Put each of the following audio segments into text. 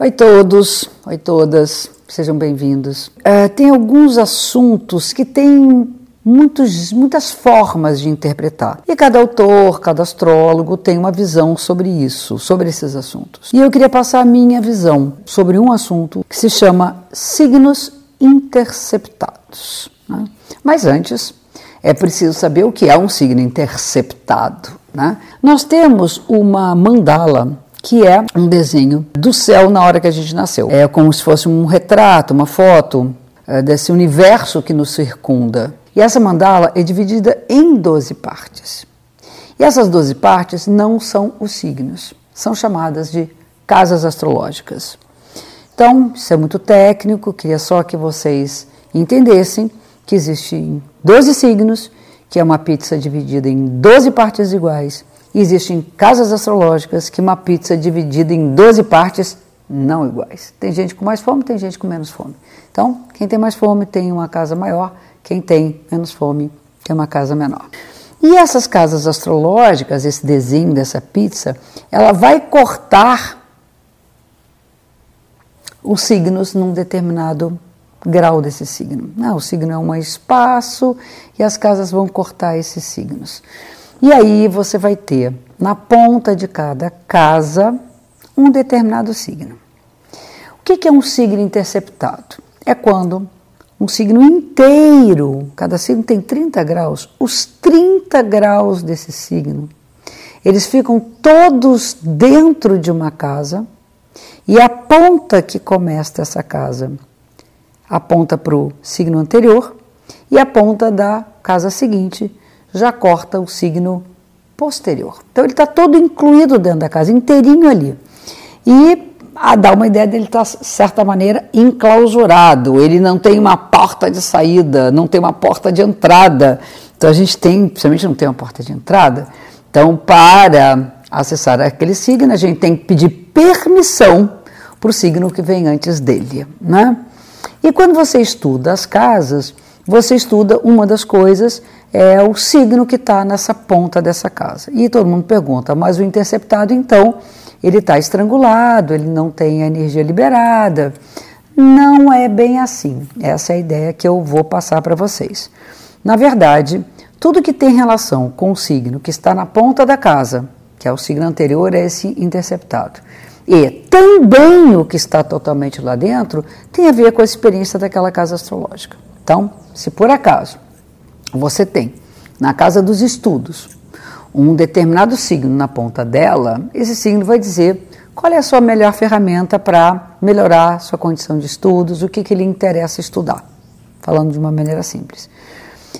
Oi todos, oi todas, sejam bem-vindos. Uh, tem alguns assuntos que têm muitos, muitas formas de interpretar. E cada autor, cada astrólogo tem uma visão sobre isso, sobre esses assuntos. E eu queria passar a minha visão sobre um assunto que se chama signos interceptados. Né? Mas antes, é preciso saber o que é um signo interceptado. Né? Nós temos uma mandala que é um desenho do céu na hora que a gente nasceu. É como se fosse um retrato, uma foto é, desse universo que nos circunda. E essa mandala é dividida em 12 partes. E essas 12 partes não são os signos, são chamadas de casas astrológicas. Então, isso é muito técnico, queria só que vocês entendessem que existem 12 signos, que é uma pizza dividida em 12 partes iguais existem casas astrológicas que uma pizza dividida em 12 partes não iguais. Tem gente com mais fome, tem gente com menos fome. Então, quem tem mais fome tem uma casa maior, quem tem menos fome tem uma casa menor. E essas casas astrológicas, esse desenho dessa pizza, ela vai cortar os signos num determinado grau desse signo. Não, o signo é um espaço e as casas vão cortar esses signos. E aí você vai ter na ponta de cada casa um determinado signo. O que é um signo interceptado? É quando um signo inteiro, cada signo tem 30 graus, os 30 graus desse signo, eles ficam todos dentro de uma casa e a ponta que começa essa casa aponta para o signo anterior e a ponta da casa seguinte já corta o signo posterior. Então ele está todo incluído dentro da casa, inteirinho ali. E a dar uma ideia dele estar, tá, de certa maneira, enclausurado. Ele não tem uma porta de saída, não tem uma porta de entrada. Então a gente tem, principalmente não tem uma porta de entrada. Então, para acessar aquele signo, a gente tem que pedir permissão para o signo que vem antes dele. Né? E quando você estuda as casas, você estuda uma das coisas é o signo que está nessa ponta dessa casa. E todo mundo pergunta, mas o interceptado então ele está estrangulado, ele não tem a energia liberada. Não é bem assim. Essa é a ideia que eu vou passar para vocês. Na verdade, tudo que tem relação com o signo que está na ponta da casa, que é o signo anterior, é esse interceptado. E também o que está totalmente lá dentro tem a ver com a experiência daquela casa astrológica. Então, se por acaso você tem na casa dos estudos um determinado signo na ponta dela, esse signo vai dizer qual é a sua melhor ferramenta para melhorar sua condição de estudos, o que, que lhe interessa estudar, falando de uma maneira simples.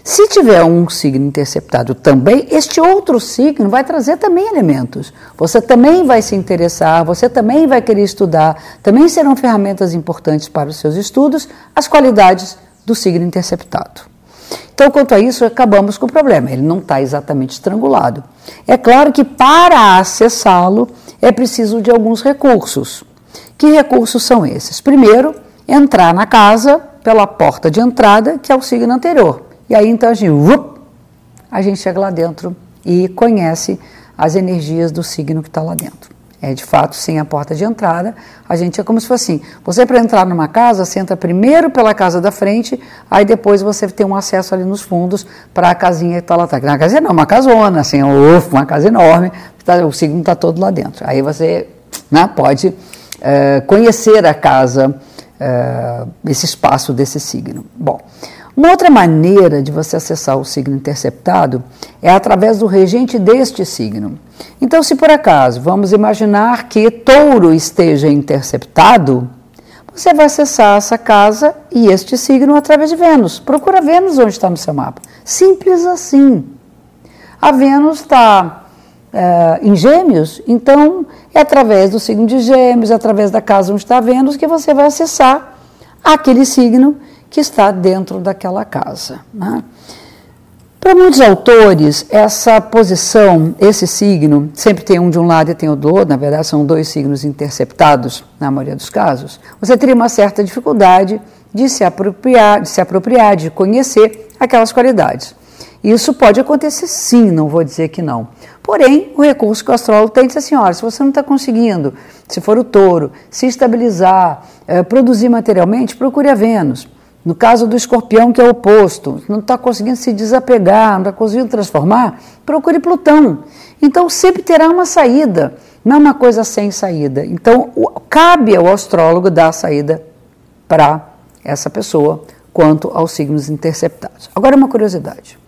Se tiver um signo interceptado também, este outro signo vai trazer também elementos. Você também vai se interessar, você também vai querer estudar, também serão ferramentas importantes para os seus estudos, as qualidades do signo interceptado. Então, quanto a isso, acabamos com o problema. Ele não está exatamente estrangulado. É claro que para acessá-lo é preciso de alguns recursos. Que recursos são esses? Primeiro, entrar na casa pela porta de entrada, que é o signo anterior. E aí então a gente, up, a gente chega lá dentro e conhece as energias do signo que está lá dentro. É, de fato, sem a porta de entrada, a gente é como se fosse assim: você para entrar numa casa, você entra primeiro pela casa da frente, aí depois você tem um acesso ali nos fundos para a casinha que está lá atrás. Na casinha não, uma casona, assim, uma casa enorme, tá, o signo está todo lá dentro. Aí você né, pode é, conhecer a casa, é, esse espaço desse signo. Bom. Uma outra maneira de você acessar o signo interceptado é através do regente deste signo. Então, se por acaso vamos imaginar que touro esteja interceptado, você vai acessar essa casa e este signo através de Vênus. Procura Vênus onde está no seu mapa. Simples assim. A Vênus está é, em Gêmeos, então é através do signo de Gêmeos, é através da casa onde está Vênus, que você vai acessar aquele signo que está dentro daquela casa. Né? Para muitos autores, essa posição, esse signo, sempre tem um de um lado e tem o do outro, na verdade são dois signos interceptados, na maioria dos casos, você teria uma certa dificuldade de se apropriar, de se apropriar, de conhecer aquelas qualidades. Isso pode acontecer sim, não vou dizer que não. Porém, o recurso que o astrólogo tem diz assim: olha, se você não está conseguindo, se for o touro, se estabilizar, é, produzir materialmente, procure a Vênus. No caso do escorpião, que é o oposto, não está conseguindo se desapegar, não está conseguindo transformar, procure Plutão. Então sempre terá uma saída, não é uma coisa sem saída. Então cabe ao astrólogo dar a saída para essa pessoa quanto aos signos interceptados. Agora uma curiosidade.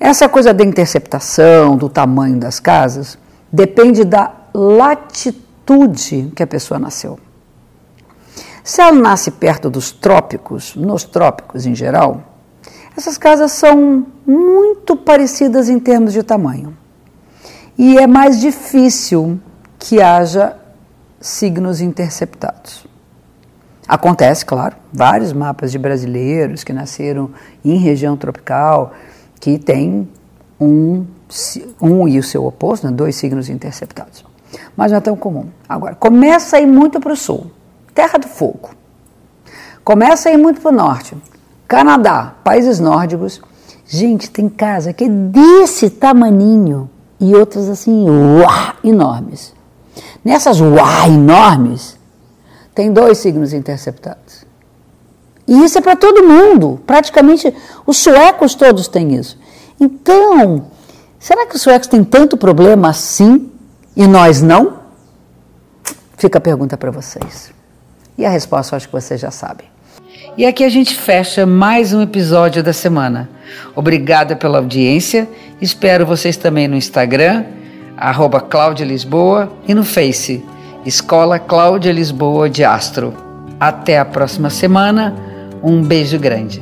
Essa coisa da interceptação, do tamanho das casas, depende da latitude que a pessoa nasceu. Se ela nasce perto dos trópicos, nos trópicos em geral, essas casas são muito parecidas em termos de tamanho. E é mais difícil que haja signos interceptados. Acontece, claro, vários mapas de brasileiros que nasceram em região tropical, que tem um, um e o seu oposto, né, dois signos interceptados. Mas não é tão comum. Agora, começa a ir muito para o sul, Terra do Fogo. Começa a ir muito para o norte, Canadá, países nórdicos. Gente, tem casa que é desse tamaninho e outras assim, uá, enormes. Nessas uá enormes, tem dois signos interceptados. E isso é para todo mundo. Praticamente os suecos todos têm isso. Então, será que os suecos têm tanto problema assim e nós não? Fica a pergunta para vocês. E a resposta eu acho que vocês já sabem. E aqui a gente fecha mais um episódio da semana. Obrigada pela audiência. Espero vocês também no Instagram, arroba Cláudia Lisboa, e no Face, Escola Cláudia Lisboa de Astro. Até a próxima semana. Um beijo grande.